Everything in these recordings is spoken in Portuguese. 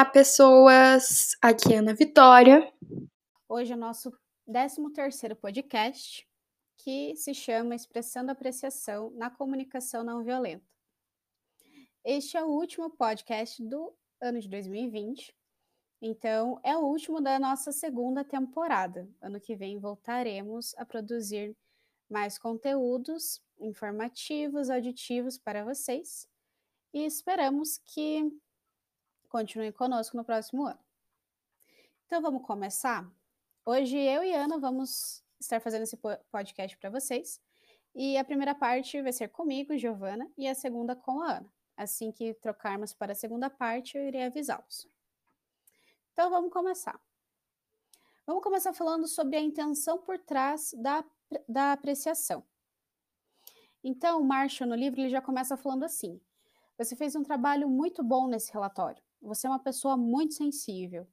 Olá, pessoas! Aqui é Ana Vitória. Hoje é o nosso 13º podcast, que se chama Expressando Apreciação na Comunicação Não Violenta. Este é o último podcast do ano de 2020, então é o último da nossa segunda temporada. Ano que vem voltaremos a produzir mais conteúdos informativos, auditivos para vocês e esperamos que Continue conosco no próximo ano. Então vamos começar? Hoje eu e Ana vamos estar fazendo esse podcast para vocês. E a primeira parte vai ser comigo, Giovana, e a segunda com a Ana. Assim que trocarmos para a segunda parte, eu irei avisá-los. Então vamos começar. Vamos começar falando sobre a intenção por trás da, da apreciação. Então, o Marshall, no livro, ele já começa falando assim: Você fez um trabalho muito bom nesse relatório. Você é uma pessoa muito sensível.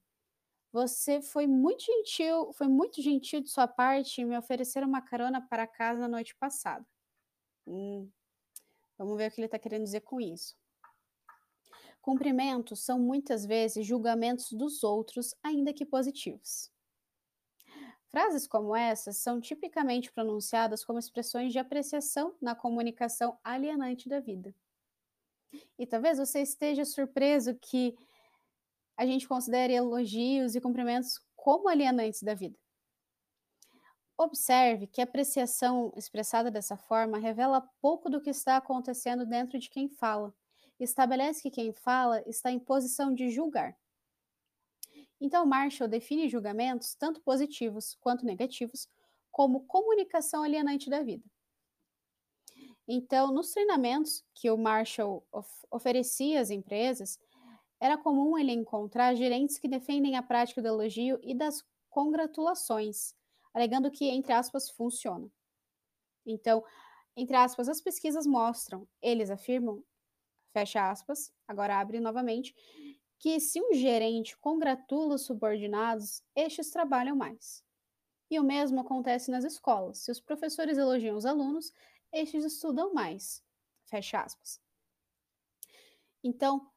Você foi muito gentil, foi muito gentil de sua parte me oferecer uma carona para casa na noite passada. Hum, vamos ver o que ele está querendo dizer com isso. Cumprimentos são muitas vezes julgamentos dos outros, ainda que positivos. Frases como essas são tipicamente pronunciadas como expressões de apreciação na comunicação alienante da vida. E talvez você esteja surpreso que a gente considere elogios e cumprimentos como alienantes da vida. Observe que a apreciação expressada dessa forma revela pouco do que está acontecendo dentro de quem fala. Estabelece que quem fala está em posição de julgar. Então, Marshall define julgamentos, tanto positivos quanto negativos, como comunicação alienante da vida. Então, nos treinamentos que o Marshall of oferecia às empresas, era comum ele encontrar gerentes que defendem a prática do elogio e das congratulações, alegando que, entre aspas, funciona. Então, entre aspas, as pesquisas mostram, eles afirmam, fecha aspas, agora abre novamente, que se um gerente congratula os subordinados, estes trabalham mais. E o mesmo acontece nas escolas. Se os professores elogiam os alunos, estes estudam mais. Fecha aspas. Então,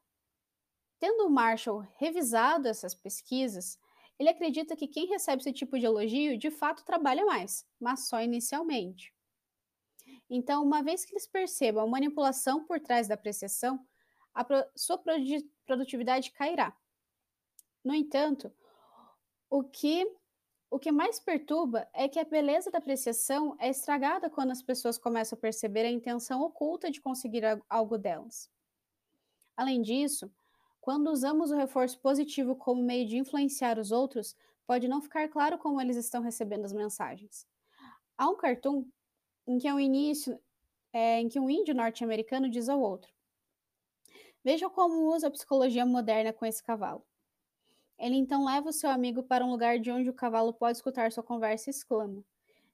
tendo o Marshall revisado essas pesquisas, ele acredita que quem recebe esse tipo de elogio de fato trabalha mais, mas só inicialmente. Então, uma vez que eles percebam a manipulação por trás da apreciação, a sua produtividade cairá. No entanto, o que o que mais perturba é que a beleza da apreciação é estragada quando as pessoas começam a perceber a intenção oculta de conseguir algo delas. Além disso, quando usamos o reforço positivo como meio de influenciar os outros, pode não ficar claro como eles estão recebendo as mensagens. Há um cartoon em que, é um início, é, em que um índio norte-americano diz ao outro: Veja como usa a psicologia moderna com esse cavalo. Ele então leva o seu amigo para um lugar de onde o cavalo pode escutar sua conversa e exclama: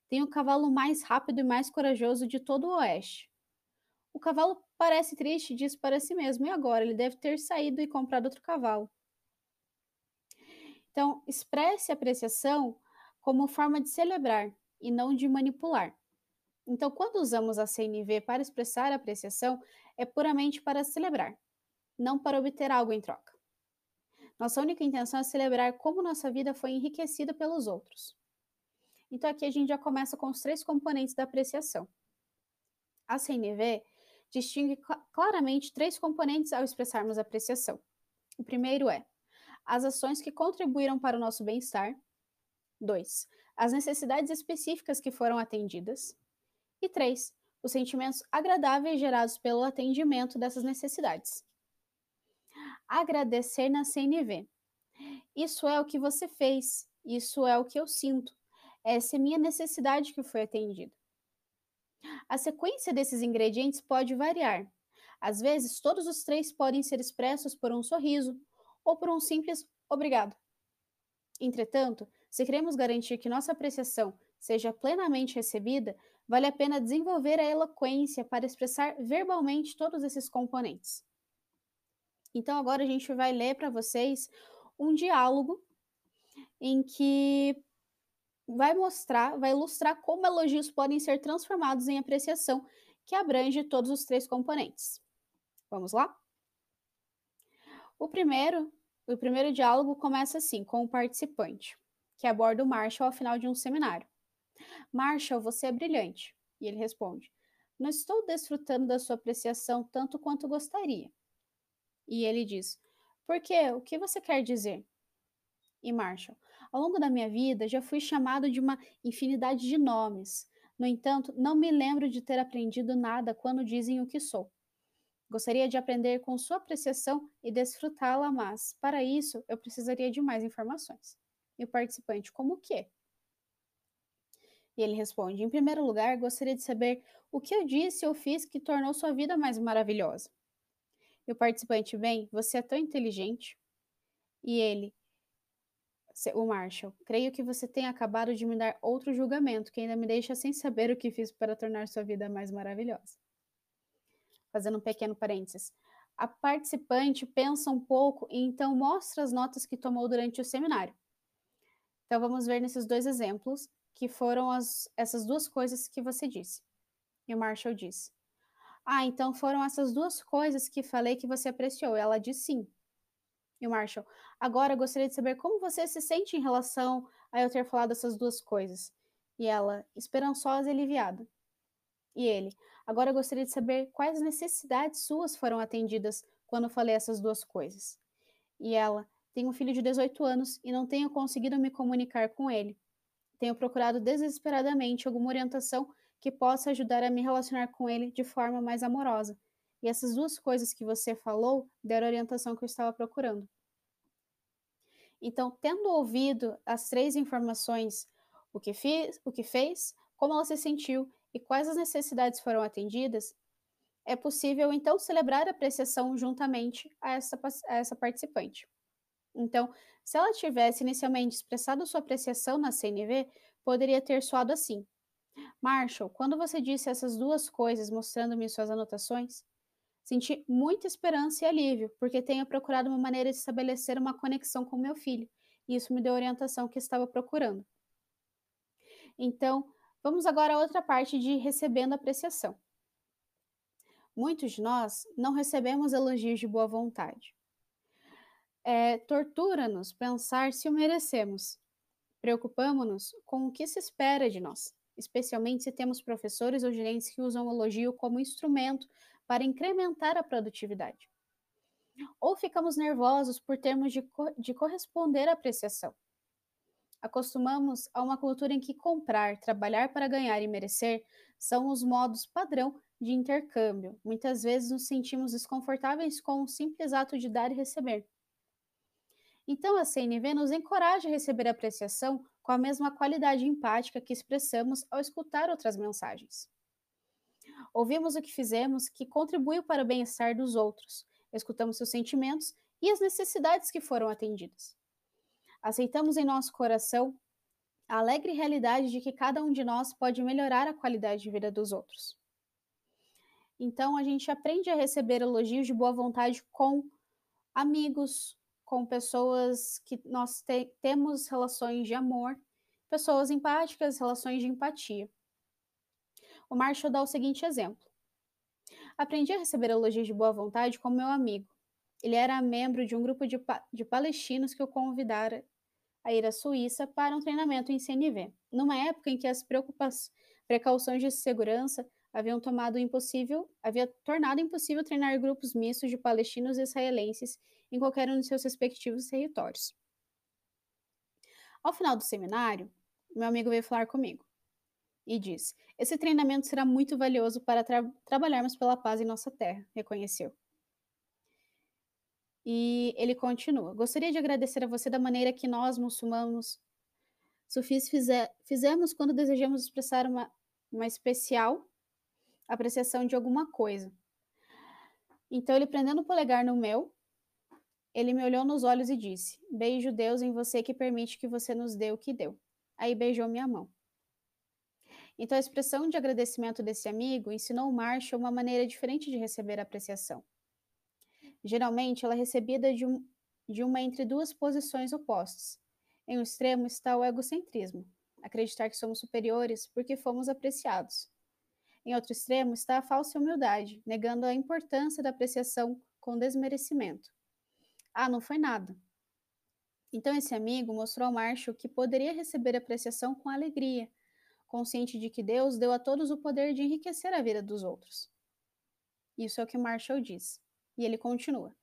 Tem o cavalo mais rápido e mais corajoso de todo o oeste. O cavalo parece triste e diz para si mesmo: E agora? Ele deve ter saído e comprado outro cavalo. Então, expresse apreciação como forma de celebrar e não de manipular. Então, quando usamos a CNV para expressar apreciação, é puramente para celebrar, não para obter algo em troca. Nossa única intenção é celebrar como nossa vida foi enriquecida pelos outros. Então aqui a gente já começa com os três componentes da apreciação. A CNV distingue claramente três componentes ao expressarmos apreciação. O primeiro é as ações que contribuíram para o nosso bem-estar. Dois, as necessidades específicas que foram atendidas. E três, os sentimentos agradáveis gerados pelo atendimento dessas necessidades agradecer na CNV. Isso é o que você fez, isso é o que eu sinto, essa é minha necessidade que foi atendida. A sequência desses ingredientes pode variar. Às vezes, todos os três podem ser expressos por um sorriso ou por um simples obrigado. Entretanto, se queremos garantir que nossa apreciação seja plenamente recebida, vale a pena desenvolver a eloquência para expressar verbalmente todos esses componentes. Então, agora a gente vai ler para vocês um diálogo em que vai mostrar, vai ilustrar como elogios podem ser transformados em apreciação, que abrange todos os três componentes. Vamos lá? O primeiro o primeiro diálogo começa assim, com o participante, que aborda o Marshall ao final de um seminário. Marshall, você é brilhante. E ele responde: Não estou desfrutando da sua apreciação tanto quanto gostaria. E ele diz: Por quê? O que você quer dizer? E Marshall: Ao longo da minha vida já fui chamado de uma infinidade de nomes. No entanto, não me lembro de ter aprendido nada quando dizem o que sou. Gostaria de aprender com sua apreciação e desfrutá-la, mas, para isso, eu precisaria de mais informações. E o participante, como o quê? E ele responde: Em primeiro lugar, gostaria de saber o que eu disse ou fiz que tornou sua vida mais maravilhosa. E o participante, bem, você é tão inteligente. E ele, o Marshall, creio que você tenha acabado de me dar outro julgamento que ainda me deixa sem saber o que fiz para tornar sua vida mais maravilhosa. Fazendo um pequeno parênteses. A participante pensa um pouco e então mostra as notas que tomou durante o seminário. Então vamos ver nesses dois exemplos que foram as, essas duas coisas que você disse. E o Marshall disse: Ah, então foram essas duas coisas que falei que você apreciou. Ela disse sim. E o Marshall: Agora gostaria de saber como você se sente em relação a eu ter falado essas duas coisas. E ela: Esperançosa e aliviada. E ele: Agora gostaria de saber quais necessidades suas foram atendidas quando falei essas duas coisas. E ela: Tenho um filho de 18 anos e não tenho conseguido me comunicar com ele. Tenho procurado desesperadamente alguma orientação que possa ajudar a me relacionar com ele de forma mais amorosa. E essas duas coisas que você falou deram a orientação que eu estava procurando. Então, tendo ouvido as três informações, o que, fiz, o que fez, como ela se sentiu e quais as necessidades foram atendidas, é possível então celebrar a apreciação juntamente a essa, a essa participante. Então, se ela tivesse inicialmente expressado sua apreciação na CNV, poderia ter soado assim: Marshall, quando você disse essas duas coisas mostrando-me suas anotações, senti muita esperança e alívio, porque tenho procurado uma maneira de estabelecer uma conexão com meu filho, e isso me deu a orientação que estava procurando. Então, vamos agora à outra parte de recebendo apreciação. Muitos de nós não recebemos elogios de boa vontade é, tortura-nos pensar se o merecemos. Preocupamos-nos com o que se espera de nós, especialmente se temos professores ou gerentes que usam o elogio como instrumento para incrementar a produtividade. Ou ficamos nervosos por termos de, co de corresponder à apreciação. Acostumamos a uma cultura em que comprar, trabalhar para ganhar e merecer são os modos padrão de intercâmbio. Muitas vezes nos sentimos desconfortáveis com o simples ato de dar e receber. Então, a CNV nos encoraja a receber apreciação com a mesma qualidade empática que expressamos ao escutar outras mensagens. Ouvimos o que fizemos que contribuiu para o bem-estar dos outros, escutamos seus sentimentos e as necessidades que foram atendidas. Aceitamos em nosso coração a alegre realidade de que cada um de nós pode melhorar a qualidade de vida dos outros. Então, a gente aprende a receber elogios de boa vontade com amigos, com pessoas que nós te temos relações de amor, pessoas empáticas, relações de empatia. O Marshall dá o seguinte exemplo. Aprendi a receber elogios de boa vontade com meu amigo. Ele era membro de um grupo de, pa de palestinos que o convidara a ir à Suíça para um treinamento em CNV, numa época em que as precauções de segurança haviam tomado impossível, havia tornado impossível treinar grupos mistos de palestinos e israelenses em qualquer um de seus respectivos territórios. Ao final do seminário, meu amigo veio falar comigo e disse: Esse treinamento será muito valioso para tra trabalharmos pela paz em nossa terra, reconheceu. E ele continua: Gostaria de agradecer a você da maneira que nós, muçulmanos, sufis, fizer, fizemos quando desejamos expressar uma, uma especial apreciação de alguma coisa. Então, ele prendendo o polegar no meu, ele me olhou nos olhos e disse: Beijo Deus em você que permite que você nos dê o que deu. Aí beijou minha mão. Então, a expressão de agradecimento desse amigo ensinou Marshall uma maneira diferente de receber apreciação. Geralmente, ela é recebida de, um, de uma entre duas posições opostas. Em um extremo está o egocentrismo, acreditar que somos superiores porque fomos apreciados. Em outro extremo está a falsa humildade, negando a importância da apreciação com desmerecimento. Ah, não foi nada. Então, esse amigo mostrou ao Marshall que poderia receber apreciação com alegria, consciente de que Deus deu a todos o poder de enriquecer a vida dos outros. Isso é o que Marshall diz. E ele continua: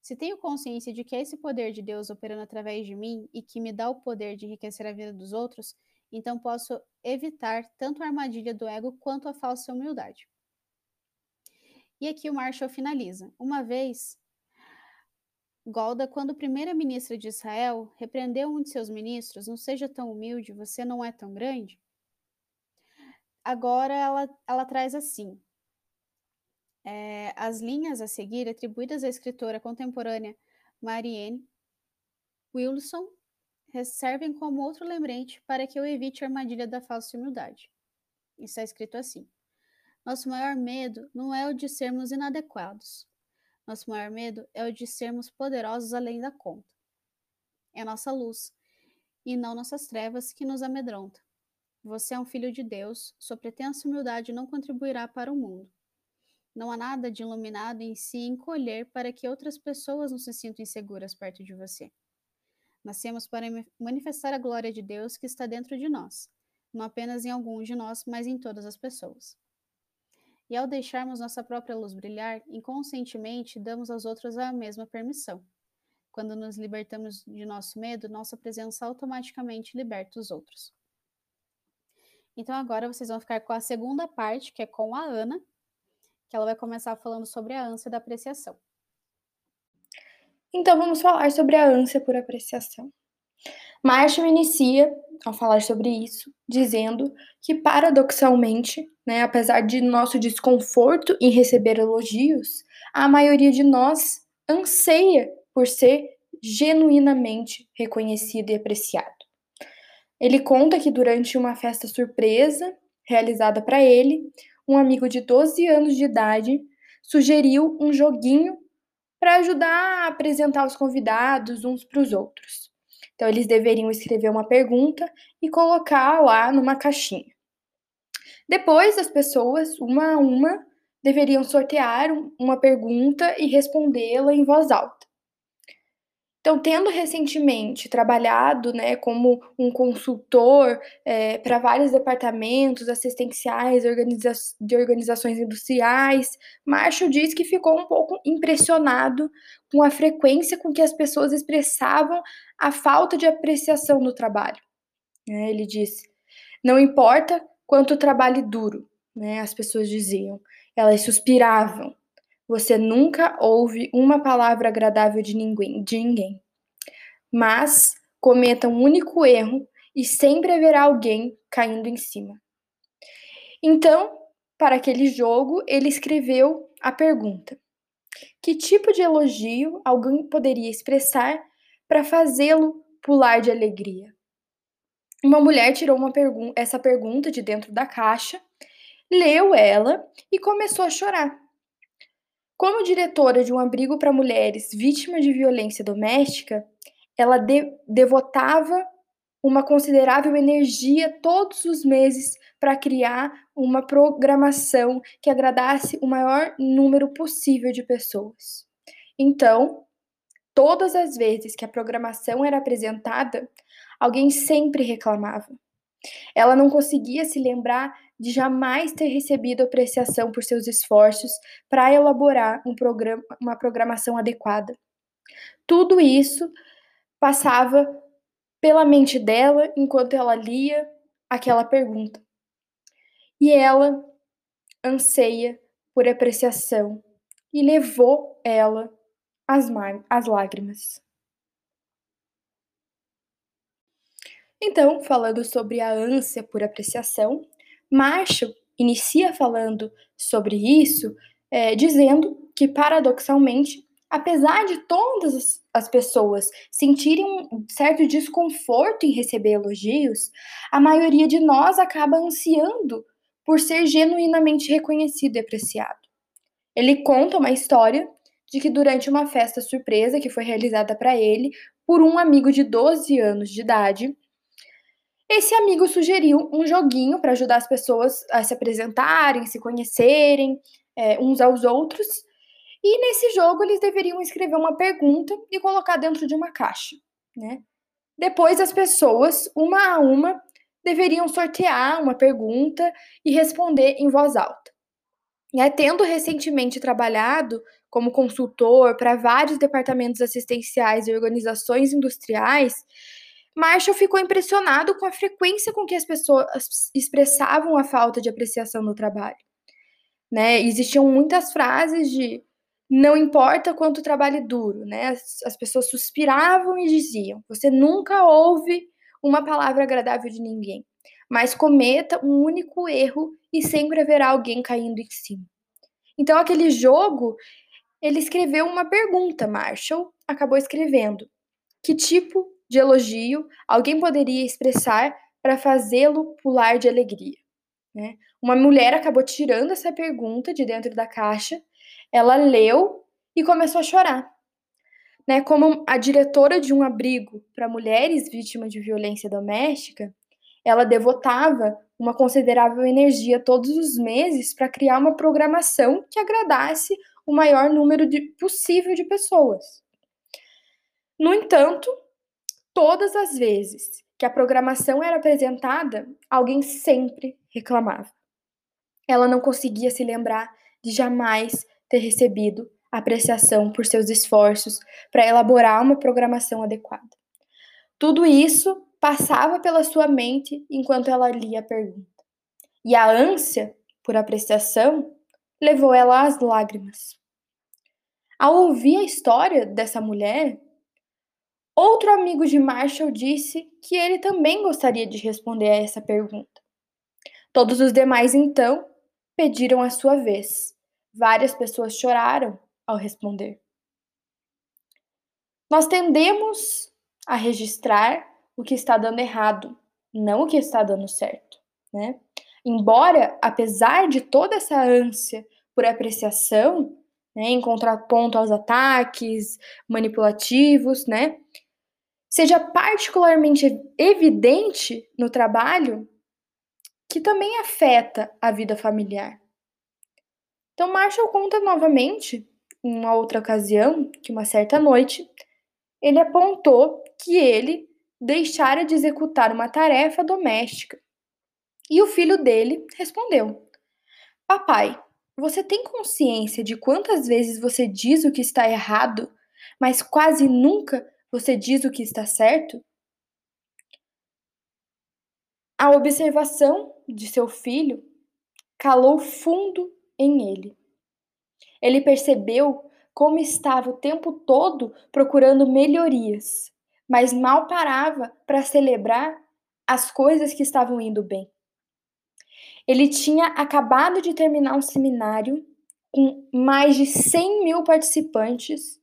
Se tenho consciência de que é esse poder de Deus operando através de mim e que me dá o poder de enriquecer a vida dos outros, então posso evitar tanto a armadilha do ego quanto a falsa humildade. E aqui o Marshall finaliza. Uma vez, Golda, quando primeira-ministra de Israel, repreendeu um de seus ministros: Não seja tão humilde, você não é tão grande. Agora ela, ela traz assim: é, as linhas a seguir, atribuídas à escritora contemporânea Marianne Wilson, servem como outro lembrete para que eu evite a armadilha da falsa humildade. Está escrito assim: Nosso maior medo não é o de sermos inadequados. Nosso maior medo é o de sermos poderosos além da conta. É nossa luz, e não nossas trevas, que nos amedronta. Você é um filho de Deus, sua pretensa humildade não contribuirá para o mundo. Não há nada de iluminado em si encolher para que outras pessoas não se sintam inseguras perto de você. Nascemos para manifestar a glória de Deus que está dentro de nós, não apenas em alguns de nós, mas em todas as pessoas. E ao deixarmos nossa própria luz brilhar, inconscientemente damos aos outros a mesma permissão. Quando nos libertamos de nosso medo, nossa presença automaticamente liberta os outros. Então agora vocês vão ficar com a segunda parte, que é com a Ana, que ela vai começar falando sobre a ânsia da apreciação. Então vamos falar sobre a ânsia por apreciação. Marshall inicia ao falar sobre isso, dizendo que paradoxalmente, né, apesar de nosso desconforto em receber elogios, a maioria de nós anseia por ser genuinamente reconhecido e apreciado. Ele conta que durante uma festa surpresa realizada para ele, um amigo de 12 anos de idade sugeriu um joguinho para ajudar a apresentar os convidados uns para os outros. Então, eles deveriam escrever uma pergunta e colocar lá numa caixinha. Depois, as pessoas, uma a uma, deveriam sortear uma pergunta e respondê-la em voz alta. Então, tendo recentemente trabalhado né, como um consultor é, para vários departamentos assistenciais organiza de organizações industriais, Marshall diz que ficou um pouco impressionado com a frequência com que as pessoas expressavam a falta de apreciação no trabalho. É, ele disse: não importa quanto trabalhe duro, né, as pessoas diziam, elas suspiravam, você nunca ouve uma palavra agradável de ninguém, de ninguém. Mas cometa um único erro e sempre haverá alguém caindo em cima. Então, para aquele jogo, ele escreveu a pergunta: Que tipo de elogio alguém poderia expressar para fazê-lo pular de alegria? Uma mulher tirou uma pergun essa pergunta de dentro da caixa, leu ela e começou a chorar. Como diretora de um abrigo para mulheres vítimas de violência doméstica, ela de devotava uma considerável energia todos os meses para criar uma programação que agradasse o maior número possível de pessoas. Então, todas as vezes que a programação era apresentada, alguém sempre reclamava. Ela não conseguia se lembrar de jamais ter recebido apreciação por seus esforços para elaborar um programa, uma programação adequada. Tudo isso passava pela mente dela enquanto ela lia aquela pergunta. E ela anseia por apreciação e levou ela às, às lágrimas. Então, falando sobre a ânsia por apreciação, Marshall inicia falando sobre isso, é, dizendo que, paradoxalmente, apesar de todas as pessoas sentirem um certo desconforto em receber elogios, a maioria de nós acaba ansiando por ser genuinamente reconhecido e apreciado. Ele conta uma história de que durante uma festa surpresa que foi realizada para ele por um amigo de 12 anos de idade, esse amigo sugeriu um joguinho para ajudar as pessoas a se apresentarem, se conhecerem é, uns aos outros. E nesse jogo eles deveriam escrever uma pergunta e colocar dentro de uma caixa, né? Depois, as pessoas, uma a uma, deveriam sortear uma pergunta e responder em voz alta. Tendo recentemente trabalhado como consultor para vários departamentos assistenciais e organizações industriais, Marshall ficou impressionado com a frequência com que as pessoas expressavam a falta de apreciação no trabalho. Né? Existiam muitas frases de não importa quanto trabalhe duro, né? As, as pessoas suspiravam e diziam: você nunca ouve uma palavra agradável de ninguém, mas cometa um único erro e sempre haverá alguém caindo em cima. Então, aquele jogo, ele escreveu uma pergunta, Marshall acabou escrevendo: que tipo de elogio alguém poderia expressar para fazê-lo pular de alegria? Né? Uma mulher acabou tirando essa pergunta de dentro da caixa, ela leu e começou a chorar. Né? Como a diretora de um abrigo para mulheres vítimas de violência doméstica, ela devotava uma considerável energia todos os meses para criar uma programação que agradasse o maior número de, possível de pessoas. No entanto, todas as vezes que a programação era apresentada, alguém sempre reclamava. Ela não conseguia se lembrar de jamais ter recebido apreciação por seus esforços para elaborar uma programação adequada. Tudo isso passava pela sua mente enquanto ela lia a pergunta. E a ânsia por apreciação levou ela às lágrimas. Ao ouvir a história dessa mulher, outro amigo de Marshall disse que ele também gostaria de responder a essa pergunta. Todos os demais, então, pediram a sua vez. Várias pessoas choraram ao responder. Nós tendemos a registrar o que está dando errado, não o que está dando certo, né? Embora, apesar de toda essa ânsia por apreciação, né, em contraponto aos ataques manipulativos, né, seja particularmente evidente no trabalho que também afeta a vida familiar. Então, Marshall conta novamente, em uma outra ocasião, que uma certa noite, ele apontou que ele deixara de executar uma tarefa doméstica. E o filho dele respondeu: Papai, você tem consciência de quantas vezes você diz o que está errado, mas quase nunca você diz o que está certo? A observação de seu filho calou fundo em ele. Ele percebeu como estava o tempo todo procurando melhorias, mas mal parava para celebrar as coisas que estavam indo bem. Ele tinha acabado de terminar um seminário com mais de 100 mil participantes,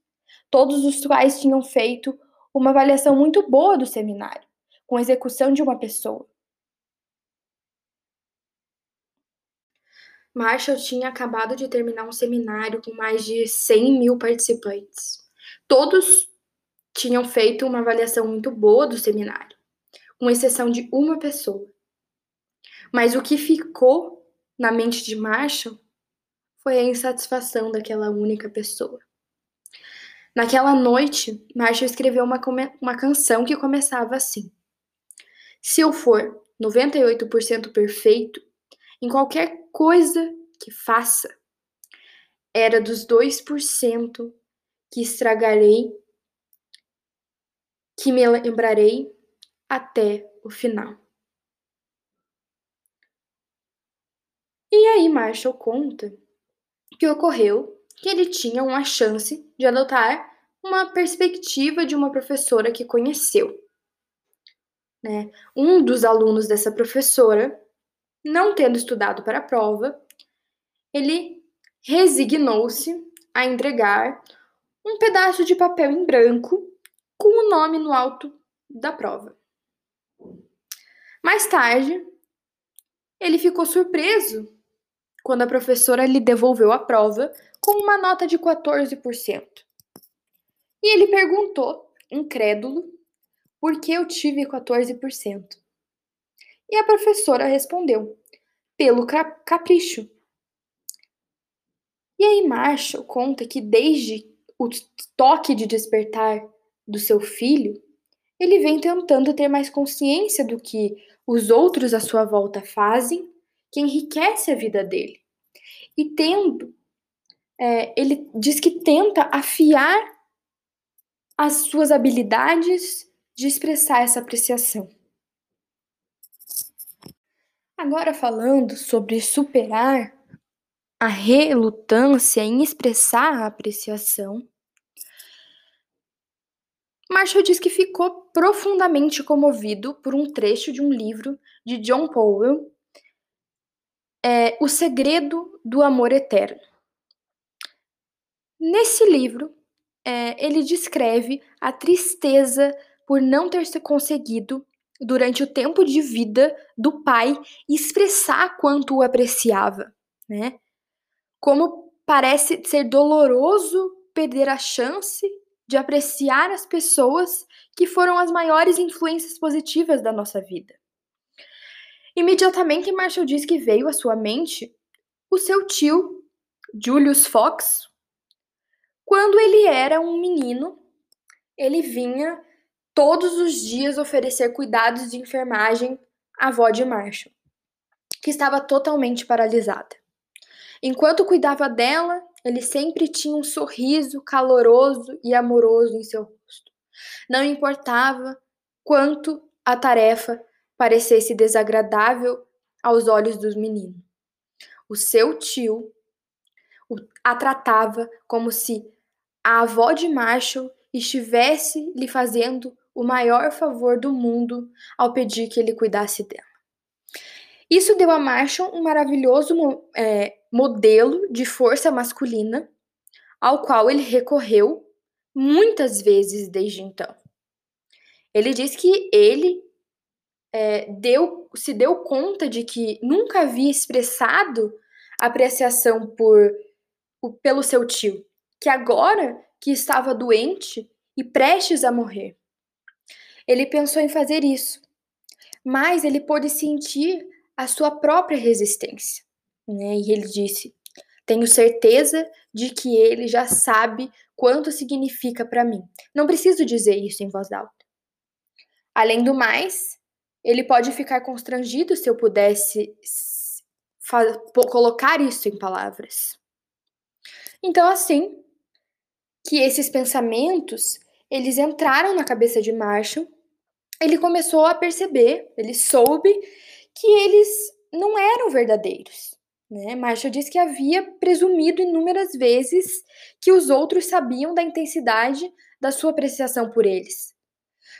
todos os quais tinham feito uma avaliação muito boa do seminário, com execução de uma pessoa. Marshall tinha acabado de terminar um seminário com mais de 100 mil participantes. Todos tinham feito uma avaliação muito boa do seminário, com exceção de uma pessoa. Mas o que ficou na mente de Marshall foi a insatisfação daquela única pessoa. Naquela noite, Marshall escreveu uma, uma canção que começava assim: Se eu for 98% perfeito, em qualquer coisa que faça. Era dos 2% que estragarei, que me lembrarei até o final. E aí Marshall conta que ocorreu que ele tinha uma chance de adotar uma perspectiva de uma professora que conheceu. Né? Um dos alunos dessa professora não tendo estudado para a prova, ele resignou-se a entregar um pedaço de papel em branco com o nome no alto da prova. Mais tarde, ele ficou surpreso quando a professora lhe devolveu a prova com uma nota de 14%. E ele perguntou, incrédulo, por que eu tive 14%. E a professora respondeu: pelo capricho. E aí Marshall conta que desde o toque de despertar do seu filho, ele vem tentando ter mais consciência do que os outros à sua volta fazem, que enriquece a vida dele. E tendo, é, ele diz que tenta afiar as suas habilidades de expressar essa apreciação. Agora falando sobre superar a relutância em expressar a apreciação, Marshall diz que ficou profundamente comovido por um trecho de um livro de John Powell, é, O Segredo do Amor Eterno. Nesse livro, é, ele descreve a tristeza por não ter se conseguido, durante o tempo de vida do pai, expressar quanto o apreciava, né? Como parece ser doloroso perder a chance de apreciar as pessoas que foram as maiores influências positivas da nossa vida. Imediatamente, Marshall diz que veio à sua mente o seu tio, Julius Fox, quando ele era um menino, ele vinha todos os dias oferecer cuidados de enfermagem à avó de Marshall, que estava totalmente paralisada. Enquanto cuidava dela, ele sempre tinha um sorriso caloroso e amoroso em seu rosto. Não importava quanto a tarefa parecesse desagradável aos olhos dos meninos. O seu tio a tratava como se a avó de Marshall estivesse lhe fazendo o maior favor do mundo ao pedir que ele cuidasse dela. Isso deu a Marshall um maravilhoso é, modelo de força masculina, ao qual ele recorreu muitas vezes desde então. Ele diz que ele é, deu, se deu conta de que nunca havia expressado apreciação por, pelo seu tio que agora que estava doente e prestes a morrer. Ele pensou em fazer isso, mas ele pôde sentir a sua própria resistência. Né? E ele disse: Tenho certeza de que ele já sabe quanto significa para mim. Não preciso dizer isso em voz alta. Além do mais, ele pode ficar constrangido se eu pudesse colocar isso em palavras. Então, assim, que esses pensamentos, eles entraram na cabeça de Marshall, ele começou a perceber, ele soube que eles não eram verdadeiros. Né? Marshall disse que havia presumido inúmeras vezes que os outros sabiam da intensidade da sua apreciação por eles,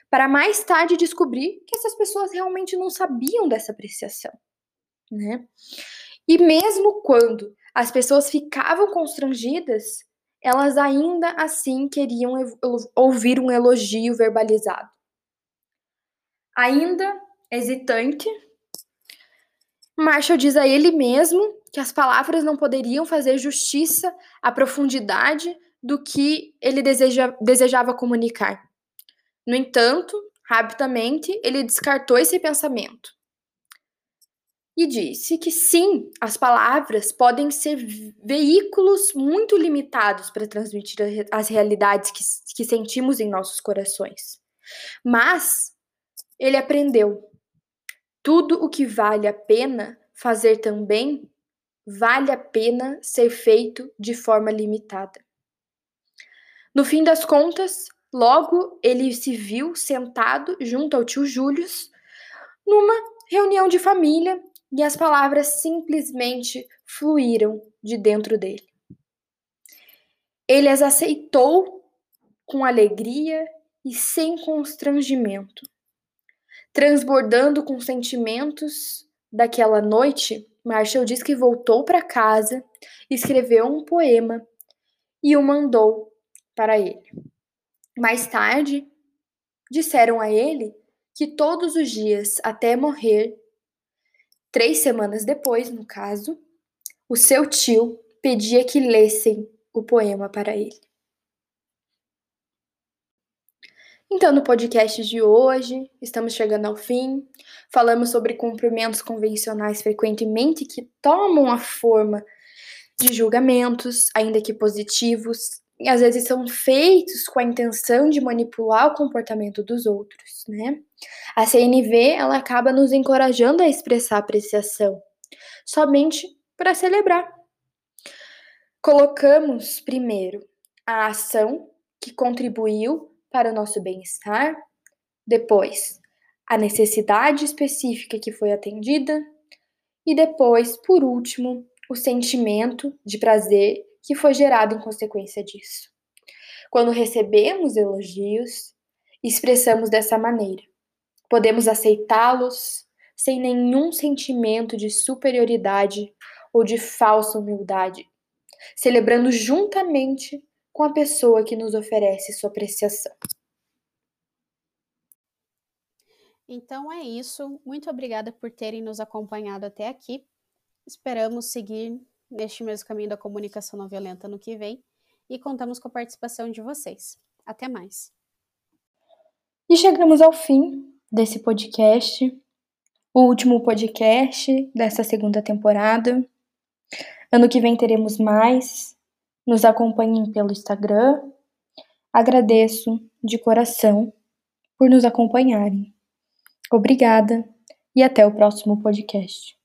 para mais tarde descobrir que essas pessoas realmente não sabiam dessa apreciação. Né? E mesmo quando as pessoas ficavam constrangidas, elas ainda assim queriam ouvir um elogio verbalizado. Ainda hesitante, Marshall diz a ele mesmo que as palavras não poderiam fazer justiça à profundidade do que ele deseja, desejava comunicar. No entanto, rapidamente ele descartou esse pensamento e disse que sim, as palavras podem ser veículos muito limitados para transmitir as realidades que, que sentimos em nossos corações. Mas ele aprendeu: tudo o que vale a pena fazer também vale a pena ser feito de forma limitada. No fim das contas, logo ele se viu sentado junto ao tio Július numa reunião de família e as palavras simplesmente fluíram de dentro dele. Ele as aceitou com alegria e sem constrangimento. Transbordando com sentimentos daquela noite, Marshall diz que voltou para casa, escreveu um poema e o mandou para ele. Mais tarde, disseram a ele que todos os dias, até morrer, Três semanas depois, no caso, o seu tio pedia que lessem o poema para ele. Então, no podcast de hoje, estamos chegando ao fim. Falamos sobre cumprimentos convencionais frequentemente que tomam a forma de julgamentos, ainda que positivos, às vezes são feitos com a intenção de manipular o comportamento dos outros, né? A CNV ela acaba nos encorajando a expressar apreciação, somente para celebrar. Colocamos primeiro a ação que contribuiu para o nosso bem-estar, depois a necessidade específica que foi atendida e depois, por último, o sentimento de prazer que foi gerado em consequência disso. Quando recebemos elogios, expressamos dessa maneira. Podemos aceitá-los sem nenhum sentimento de superioridade ou de falsa humildade, celebrando juntamente com a pessoa que nos oferece sua apreciação. Então é isso. Muito obrigada por terem nos acompanhado até aqui. Esperamos seguir neste mesmo caminho da comunicação não violenta no que vem e contamos com a participação de vocês. Até mais. E chegamos ao fim desse podcast, o último podcast dessa segunda temporada. Ano que vem teremos mais. Nos acompanhem pelo Instagram. Agradeço de coração por nos acompanharem. Obrigada e até o próximo podcast.